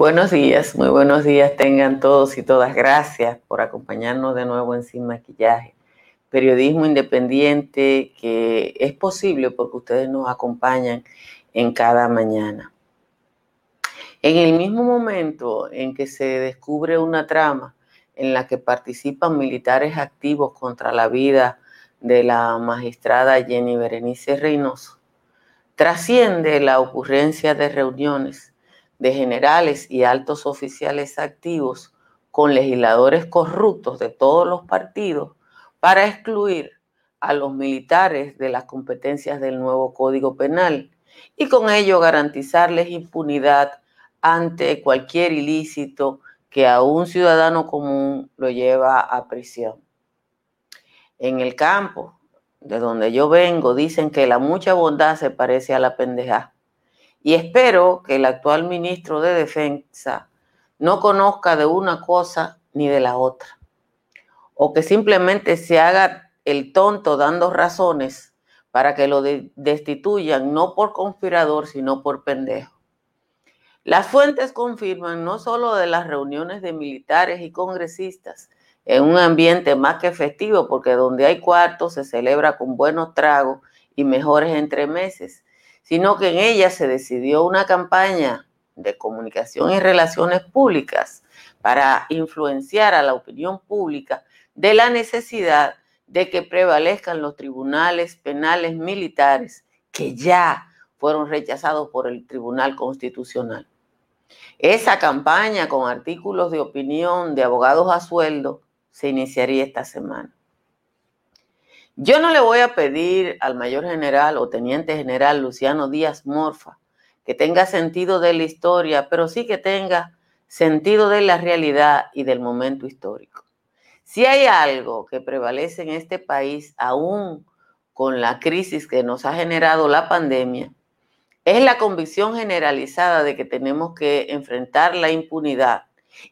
Buenos días, muy buenos días tengan todos y todas. Gracias por acompañarnos de nuevo en Sin Maquillaje. Periodismo independiente que es posible porque ustedes nos acompañan en cada mañana. En el mismo momento en que se descubre una trama en la que participan militares activos contra la vida de la magistrada Jenny Berenice Reynoso, trasciende la ocurrencia de reuniones de generales y altos oficiales activos con legisladores corruptos de todos los partidos para excluir a los militares de las competencias del nuevo Código Penal y con ello garantizarles impunidad ante cualquier ilícito que a un ciudadano común lo lleva a prisión. En el campo de donde yo vengo dicen que la mucha bondad se parece a la pendeja. Y espero que el actual ministro de Defensa no conozca de una cosa ni de la otra. O que simplemente se haga el tonto dando razones para que lo destituyan no por conspirador, sino por pendejo. Las fuentes confirman no solo de las reuniones de militares y congresistas en un ambiente más que festivo, porque donde hay cuartos se celebra con buenos tragos y mejores entremeses, sino que en ellas se decidió una campaña de comunicación y relaciones públicas para influenciar a la opinión pública de la necesidad de que prevalezcan los tribunales penales militares que ya fueron rechazados por el Tribunal Constitucional. Esa campaña con artículos de opinión de abogados a sueldo se iniciaría esta semana. Yo no le voy a pedir al mayor general o teniente general Luciano Díaz Morfa que tenga sentido de la historia, pero sí que tenga sentido de la realidad y del momento histórico. Si hay algo que prevalece en este país, aún con la crisis que nos ha generado la pandemia, es la convicción generalizada de que tenemos que enfrentar la impunidad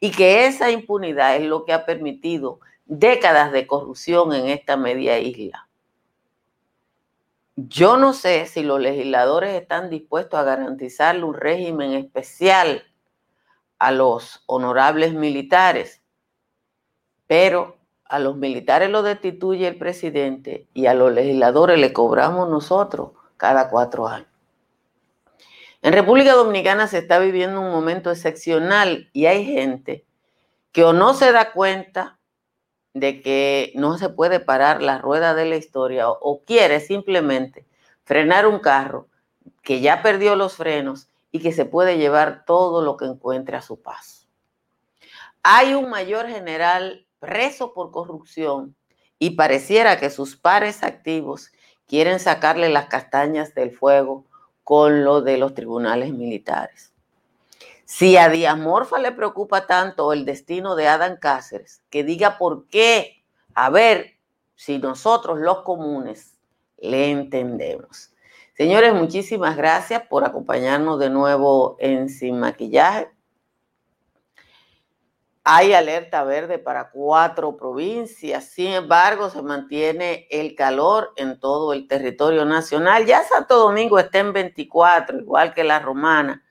y que esa impunidad es lo que ha permitido décadas de corrupción en esta media isla. Yo no sé si los legisladores están dispuestos a garantizarle un régimen especial a los honorables militares, pero a los militares los destituye el presidente y a los legisladores le cobramos nosotros cada cuatro años. En República Dominicana se está viviendo un momento excepcional y hay gente que o no se da cuenta de que no se puede parar la rueda de la historia o, quiere simplemente frenar un carro que ya perdió los frenos y que se puede llevar todo lo que encuentre a su paso. Hay un mayor general preso por corrupción y pareciera que sus pares activos quieren sacarle las castañas del fuego con lo de los tribunales militares. Si a Díaz Morfa le preocupa tanto el destino de Adán Cáceres, que diga por qué, a ver si nosotros los comunes le entendemos. Señores, muchísimas gracias por acompañarnos de nuevo en Sin Maquillaje. Hay alerta verde para cuatro provincias, sin embargo se mantiene el calor en todo el territorio nacional. Ya Santo Domingo está en 24, igual que la Romana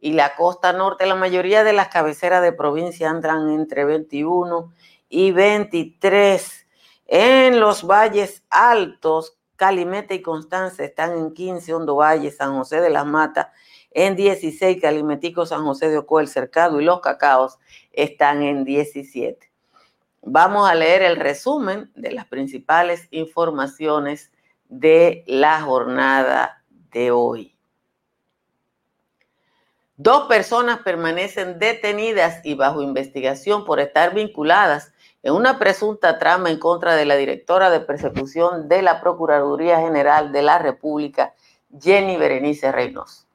y la costa norte. La mayoría de las cabeceras de provincia andan entre 21 y 23. En los valles altos, Calimete y Constanza están en 15, Hondo Valle, San José de las Matas en 16, Calimetico, San José de Ocoa, El Cercado y Los Cacaos están en 17. Vamos a leer el resumen de las principales informaciones de la jornada de hoy. Dos personas permanecen detenidas y bajo investigación por estar vinculadas en una presunta trama en contra de la directora de persecución de la Procuraduría General de la República, Jenny Berenice Reynoso.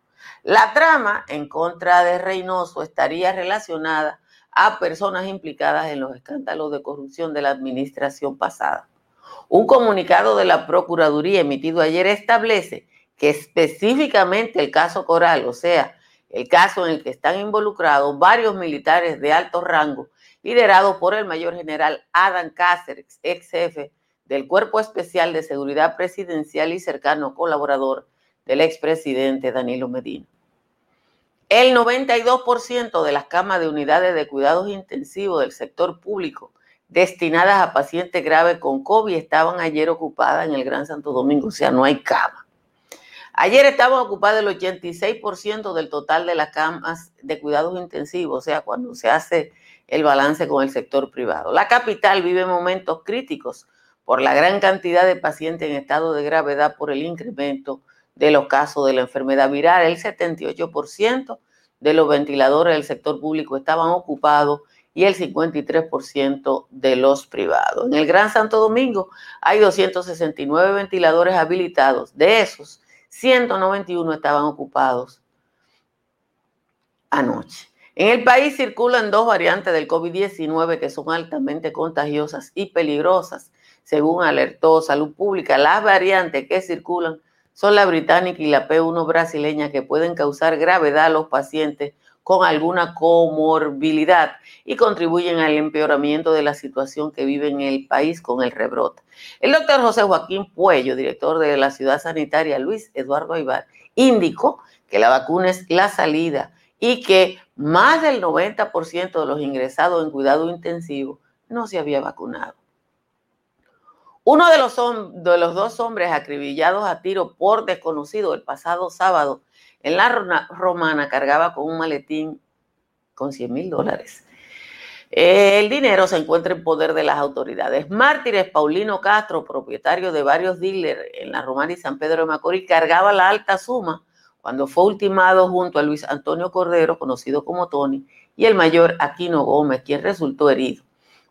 La trama en contra de Reynoso estaría relacionada a personas implicadas en los escándalos de corrupción de la administración pasada. Un comunicado de la Procuraduría emitido ayer establece que específicamente el caso Coral, o sea, el caso en el que están involucrados varios militares de alto rango, liderados por el mayor general Adam Cáceres, ex jefe del Cuerpo Especial de Seguridad Presidencial y cercano colaborador del expresidente Danilo Medina. El 92% de las camas de unidades de cuidados intensivos del sector público destinadas a pacientes graves con COVID estaban ayer ocupadas en el Gran Santo Domingo, o sea, no hay cama. Ayer estaban ocupadas el 86% del total de las camas de cuidados intensivos, o sea, cuando se hace el balance con el sector privado. La capital vive momentos críticos por la gran cantidad de pacientes en estado de gravedad por el incremento de los casos de la enfermedad viral. El 78% de los ventiladores del sector público estaban ocupados y el 53% de los privados. En el Gran Santo Domingo hay 269 ventiladores habilitados. De esos, 191 estaban ocupados anoche. En el país circulan dos variantes del COVID-19 que son altamente contagiosas y peligrosas, según alertó Salud Pública. Las variantes que circulan son la británica y la P1 brasileña que pueden causar gravedad a los pacientes con alguna comorbilidad y contribuyen al empeoramiento de la situación que vive en el país con el rebrote. El doctor José Joaquín Puello, director de la ciudad sanitaria Luis Eduardo Aybar, indicó que la vacuna es la salida y que más del 90% de los ingresados en cuidado intensivo no se había vacunado. Uno de los, de los dos hombres acribillados a tiro por desconocido el pasado sábado en la romana cargaba con un maletín con 100 mil dólares. El dinero se encuentra en poder de las autoridades. Mártires Paulino Castro, propietario de varios dealers en la Romana y San Pedro de Macorís, cargaba la alta suma cuando fue ultimado junto a Luis Antonio Cordero, conocido como Tony, y el mayor Aquino Gómez, quien resultó herido.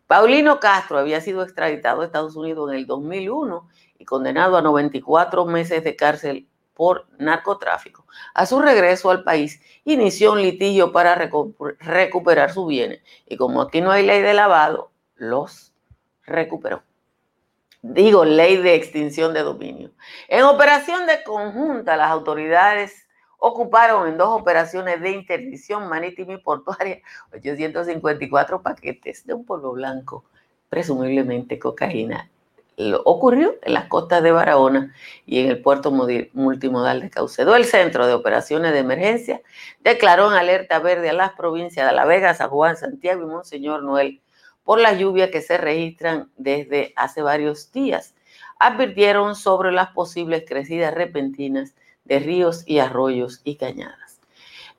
Paulino Castro había sido extraditado a Estados Unidos en el 2001 y condenado a 94 meses de cárcel por narcotráfico. A su regreso al país, inició un litigio para recuperar sus bienes y como aquí no hay ley de lavado, los recuperó. Digo, ley de extinción de dominio. En operación de conjunta, las autoridades ocuparon en dos operaciones de interdicción marítima y portuaria 854 paquetes de un polvo blanco, presumiblemente cocaína ocurrió en las costas de Barahona y en el puerto multimodal de Caucedo. El Centro de Operaciones de Emergencia declaró en alerta verde a las provincias de La Vega, San Juan, Santiago y Monseñor Noel por las lluvias que se registran desde hace varios días. Advirtieron sobre las posibles crecidas repentinas de ríos y arroyos y cañadas.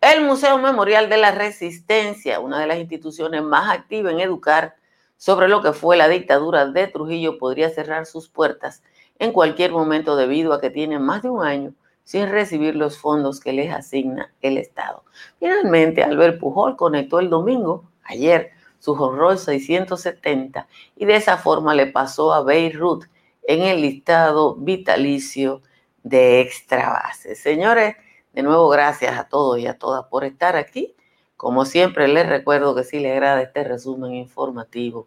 El Museo Memorial de la Resistencia, una de las instituciones más activas en educar sobre lo que fue la dictadura de Trujillo podría cerrar sus puertas en cualquier momento debido a que tiene más de un año sin recibir los fondos que les asigna el Estado. Finalmente, Albert Pujol conectó el domingo, ayer, su horror 670 y de esa forma le pasó a Beirut en el listado vitalicio de extra base. Señores, de nuevo gracias a todos y a todas por estar aquí. Como siempre, les recuerdo que si les agrada este resumen informativo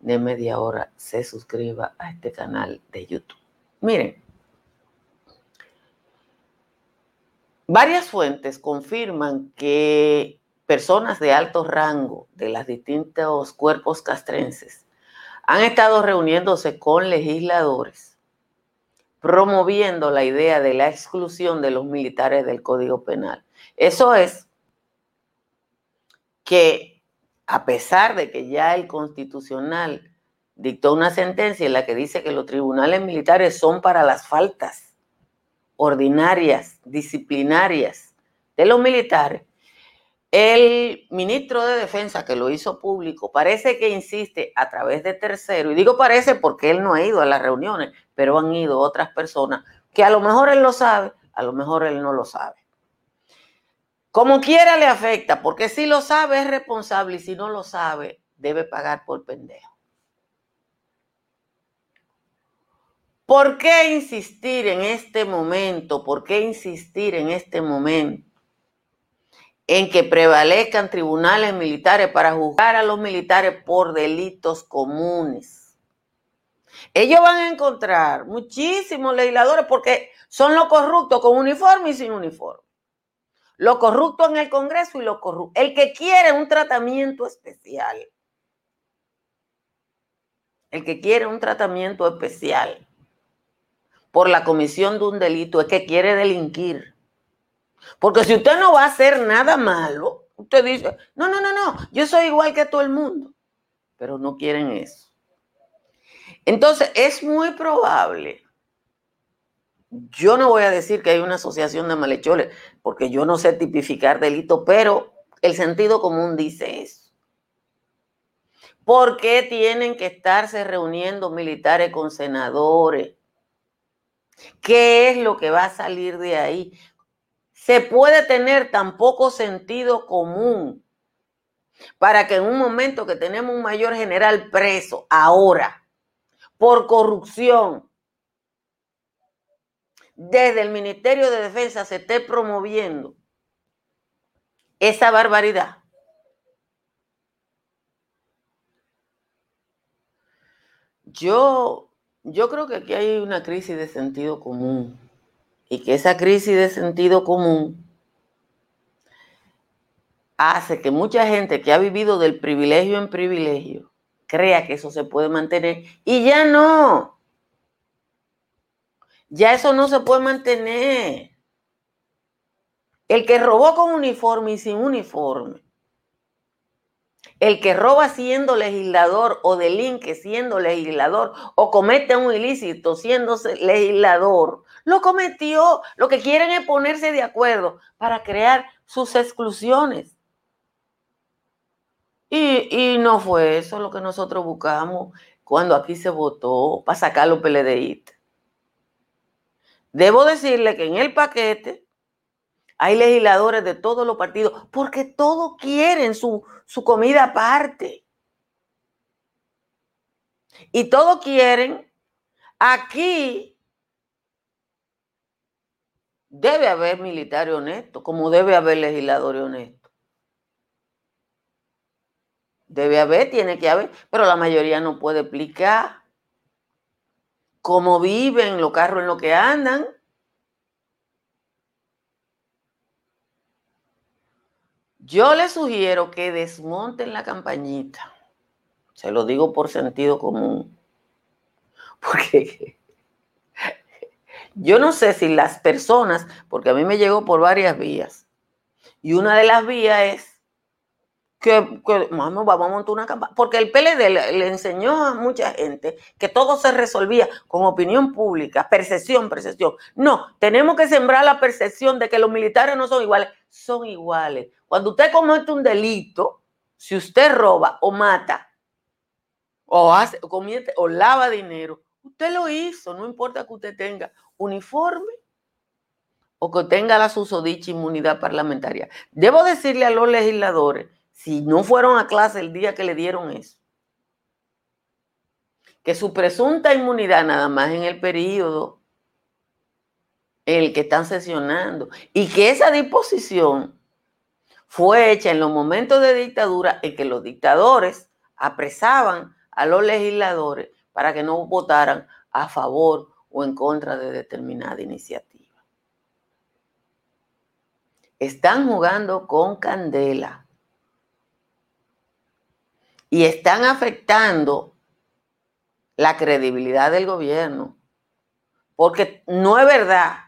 de media hora, se suscriba a este canal de YouTube. Miren, varias fuentes confirman que personas de alto rango de los distintos cuerpos castrenses han estado reuniéndose con legisladores promoviendo la idea de la exclusión de los militares del Código Penal. Eso es que a pesar de que ya el constitucional dictó una sentencia en la que dice que los tribunales militares son para las faltas ordinarias, disciplinarias de los militares, el ministro de Defensa que lo hizo público parece que insiste a través de tercero, y digo parece porque él no ha ido a las reuniones, pero han ido otras personas que a lo mejor él lo sabe, a lo mejor él no lo sabe. Como quiera le afecta, porque si lo sabe es responsable y si no lo sabe debe pagar por pendejo. ¿Por qué insistir en este momento? ¿Por qué insistir en este momento en que prevalezcan tribunales militares para juzgar a los militares por delitos comunes. Ellos van a encontrar muchísimos legisladores porque son los corruptos con uniforme y sin uniforme. Lo corrupto en el Congreso y lo corrupto. El que quiere un tratamiento especial. El que quiere un tratamiento especial por la comisión de un delito es que quiere delinquir. Porque si usted no va a hacer nada malo, usted dice, no, no, no, no, yo soy igual que todo el mundo. Pero no quieren eso. Entonces, es muy probable yo no voy a decir que hay una asociación de malhechores, porque yo no sé tipificar delito, pero el sentido común dice eso. ¿Por qué tienen que estarse reuniendo militares con senadores? ¿Qué es lo que va a salir de ahí? Se puede tener tan poco sentido común para que en un momento que tenemos un mayor general preso ahora por corrupción, desde el Ministerio de Defensa se esté promoviendo esa barbaridad. Yo, yo creo que aquí hay una crisis de sentido común y que esa crisis de sentido común hace que mucha gente que ha vivido del privilegio en privilegio crea que eso se puede mantener y ya no. Ya eso no se puede mantener. El que robó con uniforme y sin uniforme. El que roba siendo legislador o delinque siendo legislador o comete un ilícito siendo legislador, lo cometió. Lo que quieren es ponerse de acuerdo para crear sus exclusiones. Y, y no fue eso lo que nosotros buscamos cuando aquí se votó para sacar los PLDistas. Debo decirle que en el paquete hay legisladores de todos los partidos porque todos quieren su, su comida aparte. Y todos quieren, aquí debe haber militares honestos, como debe haber legisladores honestos. Debe haber, tiene que haber, pero la mayoría no puede explicar cómo viven, los carros en los que andan. Yo les sugiero que desmonten la campañita. Se lo digo por sentido común. Porque yo no sé si las personas, porque a mí me llegó por varias vías, y una de las vías es que, vamos, a montar una campaña. Porque el PLD le, enseñó a mucha gente que todo se resolvía con opinión pública, percepción, percepción. No, tenemos que sembrar la percepción de que los militares no son iguales. Son iguales. Cuando usted comete un delito, si usted roba o mata, o hace, o comete, o lava dinero, usted lo hizo, no importa que usted tenga uniforme o que tenga la susodicha inmunidad parlamentaria. Debo decirle a los legisladores si no fueron a clase el día que le dieron eso, que su presunta inmunidad nada más en el periodo en el que están sesionando y que esa disposición fue hecha en los momentos de dictadura en que los dictadores apresaban a los legisladores para que no votaran a favor o en contra de determinada iniciativa. Están jugando con candela y están afectando la credibilidad del gobierno. Porque no es verdad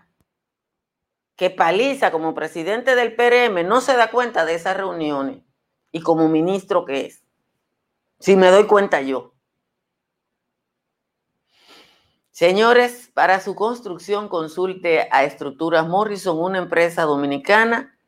que Paliza como presidente del PRM no se da cuenta de esas reuniones y como ministro que es. Si me doy cuenta yo. Señores, para su construcción consulte a Estructuras Morrison, una empresa dominicana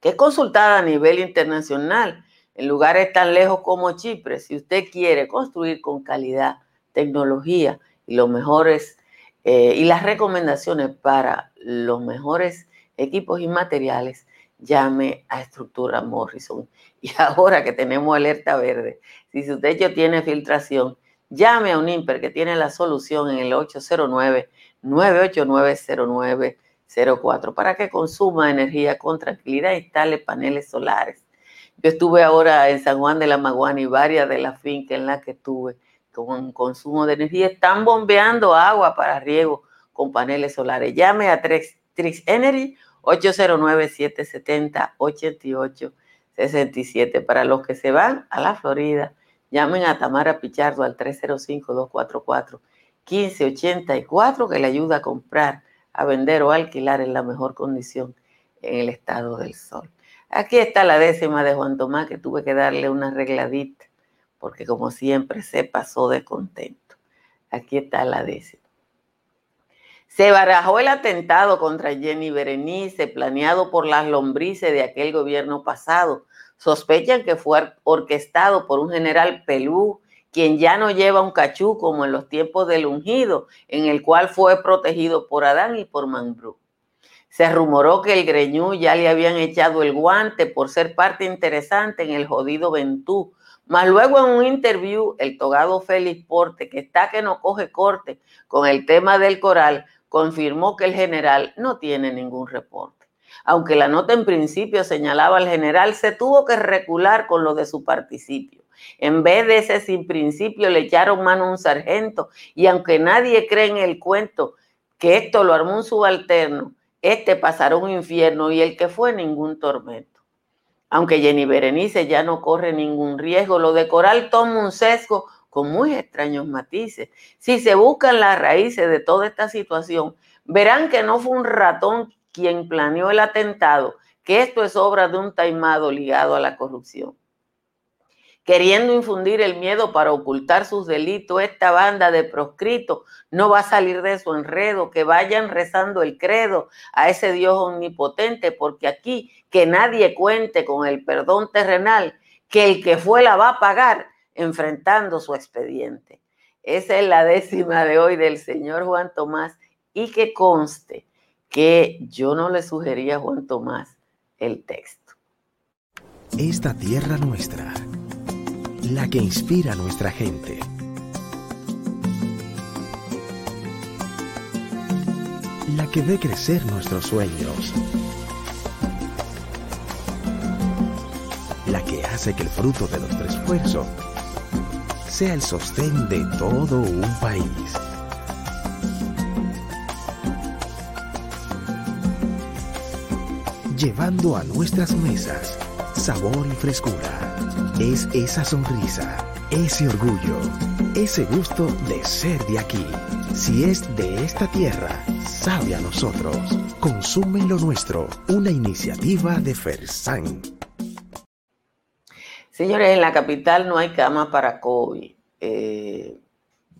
que es consultada a nivel internacional en lugares tan lejos como Chipre, si usted quiere construir con calidad, tecnología y los mejores eh, y las recomendaciones para los mejores equipos y materiales, llame a Estructura Morrison. Y ahora que tenemos alerta verde, si su techo tiene filtración, llame a un IMPER que tiene la solución en el 809 989 04 para que consuma energía con tranquilidad e instale paneles solares. Yo estuve ahora en San Juan de la Maguana y varias de las fincas en las que estuve con consumo de energía están bombeando agua para riego con paneles solares. Llame a Trix, Energy 809-770-8867. Para los que se van a la Florida, llamen a Tamara Pichardo al 305-244-1584 que le ayuda a comprar, a vender o alquilar en la mejor condición en el estado del sol. Aquí está la décima de Juan Tomás que tuve que darle una arregladita porque como siempre se pasó de contento. Aquí está la décima. Se barajó el atentado contra Jenny Berenice planeado por las lombrices de aquel gobierno pasado. Sospechan que fue orquestado por un general Pelú, quien ya no lleva un cachú como en los tiempos del ungido, en el cual fue protegido por Adán y por Mambrú. Se rumoró que el Greñú ya le habían echado el guante por ser parte interesante en el jodido Ventú, mas luego en un interview, el togado Félix Porte, que está que no coge corte con el tema del coral, confirmó que el general no tiene ningún reporte. Aunque la nota en principio señalaba al general, se tuvo que recular con lo de su participio. En vez de ese sin principio le echaron mano a un sargento y aunque nadie cree en el cuento que esto lo armó un subalterno, este pasará un infierno y el que fue ningún tormento aunque Jenny Berenice ya no corre ningún riesgo, lo de Coral toma un sesgo con muy extraños matices. Si se buscan las raíces de toda esta situación, verán que no fue un ratón quien planeó el atentado, que esto es obra de un taimado ligado a la corrupción queriendo infundir el miedo para ocultar sus delitos, esta banda de proscritos no va a salir de su enredo, que vayan rezando el credo a ese Dios omnipotente, porque aquí que nadie cuente con el perdón terrenal, que el que fue la va a pagar enfrentando su expediente. Esa es la décima de hoy del señor Juan Tomás y que conste que yo no le sugería a Juan Tomás el texto. Esta tierra nuestra la que inspira a nuestra gente. La que ve crecer nuestros sueños. La que hace que el fruto de nuestro esfuerzo sea el sostén de todo un país. Llevando a nuestras mesas sabor y frescura es esa sonrisa, ese orgullo, ese gusto de ser de aquí. Si es de esta tierra, sabe a nosotros. Consume lo nuestro, una iniciativa de Fersan. Señores, en la capital no hay cama para COVID. Eh,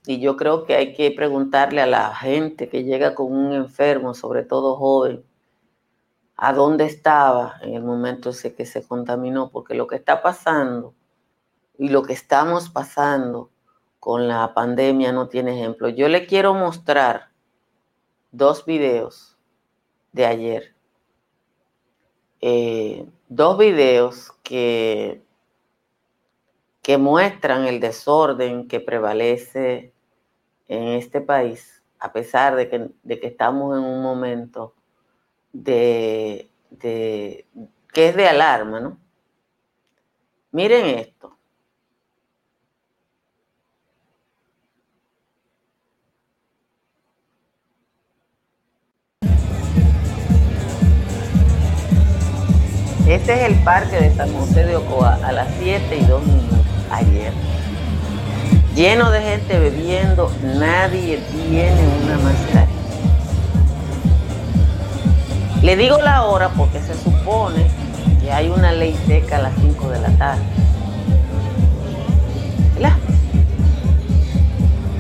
y yo creo que hay que preguntarle a la gente que llega con un enfermo, sobre todo joven, a dónde estaba en el momento ese que se contaminó, porque lo que está pasando y lo que estamos pasando con la pandemia no tiene ejemplo. Yo le quiero mostrar dos videos de ayer. Eh, dos videos que, que muestran el desorden que prevalece en este país, a pesar de que, de que estamos en un momento de, que es de alarma, ¿no? Miren esto. Este es el parque de San José de Ocoa a las 7 y 2 minutos ayer. Lleno de gente bebiendo, nadie tiene una mascarilla. Le digo la hora porque se supone que hay una ley seca a las 5 de la tarde. ¿Verdad?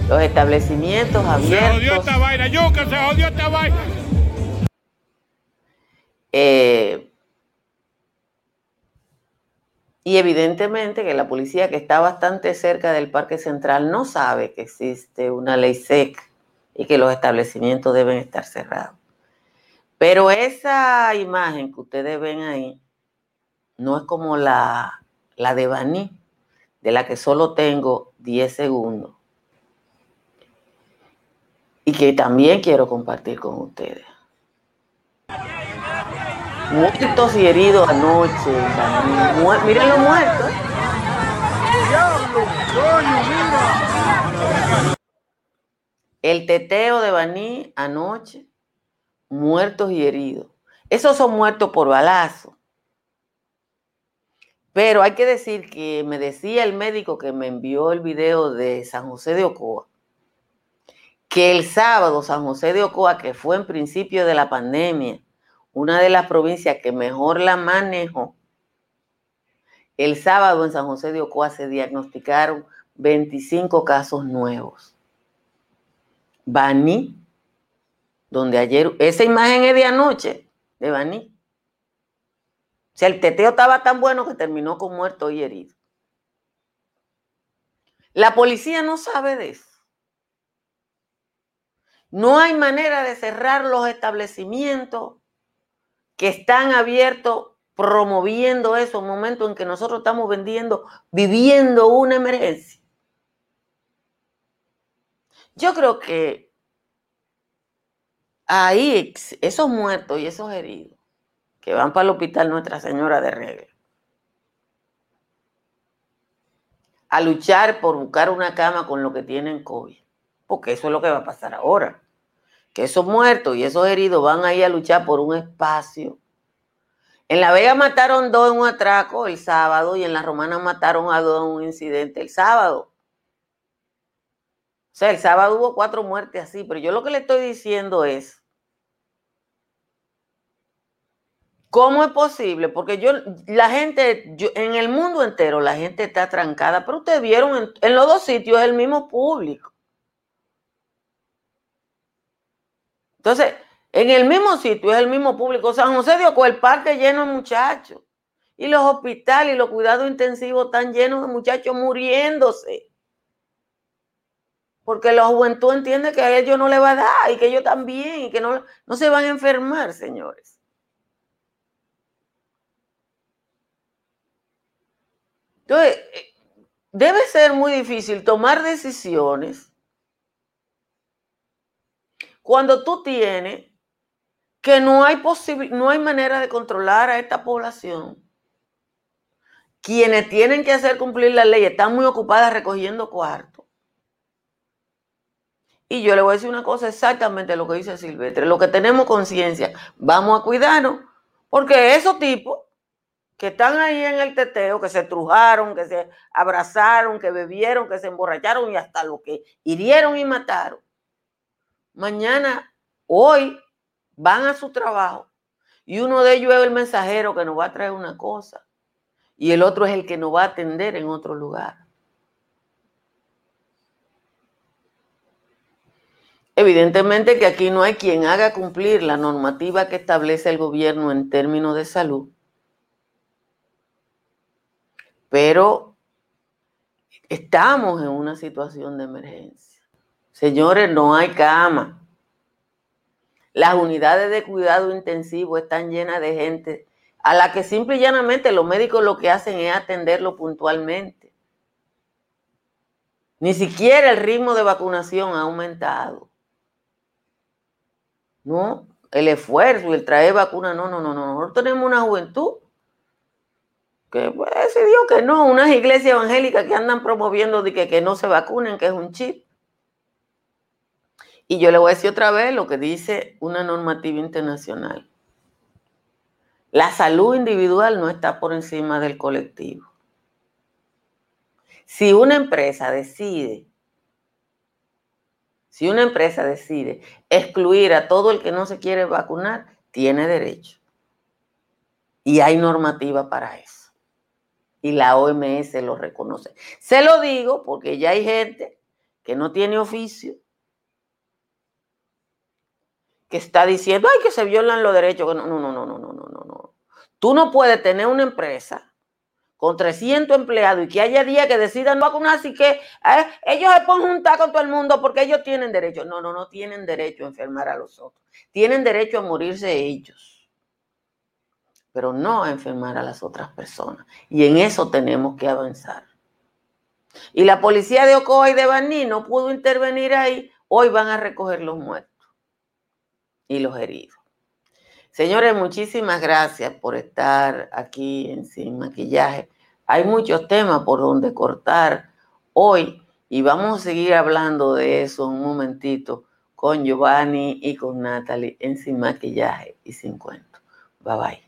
Los establecimientos abiertos. Se jodió esta vaina, yuca, se jodió esta vaina. Eh, y evidentemente que la policía que está bastante cerca del Parque Central no sabe que existe una ley seca y que los establecimientos deben estar cerrados. Pero esa imagen que ustedes ven ahí no es como la, la de Baní, de la que solo tengo 10 segundos. Y que también quiero compartir con ustedes. Muertos y heridos anoche. Miren los muertos. El teteo de Baní anoche, muertos y heridos. Esos son muertos por balazo. Pero hay que decir que me decía el médico que me envió el video de San José de Ocoa, que el sábado San José de Ocoa, que fue en principio de la pandemia, una de las provincias que mejor la manejó, el sábado en San José de Ocoa se diagnosticaron 25 casos nuevos. Baní, donde ayer, esa imagen es de anoche, de Baní. O sea, el teteo estaba tan bueno que terminó con muerto y herido. La policía no sabe de eso. No hay manera de cerrar los establecimientos que están abiertos promoviendo eso, un momento en que nosotros estamos vendiendo, viviendo una emergencia. Yo creo que ahí esos muertos y esos heridos que van para el hospital Nuestra Señora de Regla a luchar por buscar una cama con lo que tienen COVID, porque eso es lo que va a pasar ahora que esos muertos y esos heridos van a ir a luchar por un espacio. En La Vega mataron dos en un atraco el sábado y en La Romana mataron a dos en un incidente el sábado. O sea, el sábado hubo cuatro muertes así, pero yo lo que le estoy diciendo es, ¿cómo es posible? Porque yo, la gente, en el mundo entero la gente está trancada, pero ustedes vieron en, los dos sitios el mismo público. Entonces, en el mismo sitio, es el mismo público. San José dio con el parque lleno de muchachos. Y los hospitales y los cuidados intensivos están llenos de muchachos muriéndose. Porque la juventud entiende que a ellos no le va a dar y que ellos también, y que no, no se van a enfermar, señores. Entonces, eh, debe ser muy difícil tomar decisiones cuando tú tienes que no hay, no hay manera de controlar a esta población, quienes tienen que hacer cumplir la ley están muy ocupadas recogiendo cuartos. Y yo le voy a decir una cosa exactamente lo que dice Silvestre. Lo que tenemos conciencia, vamos a cuidarnos, porque esos tipos que están ahí en el teteo, que se trujaron, que se abrazaron, que bebieron, que se emborracharon y hasta lo que hirieron y mataron, mañana, hoy, van a su trabajo y uno de ellos es el mensajero que nos va a traer una cosa y el otro es el que nos va a atender en otro lugar. Evidentemente que aquí no hay quien haga cumplir la normativa que establece el gobierno en términos de salud, pero estamos en una situación de emergencia. Señores, no hay cama. Las unidades de cuidado intensivo están llenas de gente a la que simple y llanamente los médicos lo que hacen es atenderlo puntualmente. Ni siquiera el ritmo de vacunación ha aumentado. No, el esfuerzo y el traer vacuna, no, no, no, no. Nosotros tenemos una juventud que pues, decidió que no, unas iglesias evangélicas que andan promoviendo de que, que no se vacunen, que es un chip. Y yo le voy a decir otra vez lo que dice una normativa internacional. La salud individual no está por encima del colectivo. Si una empresa decide, si una empresa decide excluir a todo el que no se quiere vacunar, tiene derecho. Y hay normativa para eso. Y la OMS lo reconoce. Se lo digo porque ya hay gente que no tiene oficio que está diciendo, ay, que se violan los derechos. No, no, no, no, no, no, no, no. Tú no puedes tener una empresa con 300 empleados y que haya días que decidan vacunarse y que eh, ellos se ponen juntar con todo el mundo porque ellos tienen derecho. No, no, no tienen derecho a enfermar a los otros. Tienen derecho a morirse ellos, pero no enfermar a las otras personas. Y en eso tenemos que avanzar. Y la policía de Ocoa y de Baní no pudo intervenir ahí. Hoy van a recoger los muertos y los heridos. Señores, muchísimas gracias por estar aquí en Sin Maquillaje. Hay muchos temas por donde cortar hoy y vamos a seguir hablando de eso un momentito con Giovanni y con Natalie en Sin Maquillaje y Sin Cuento. Bye bye.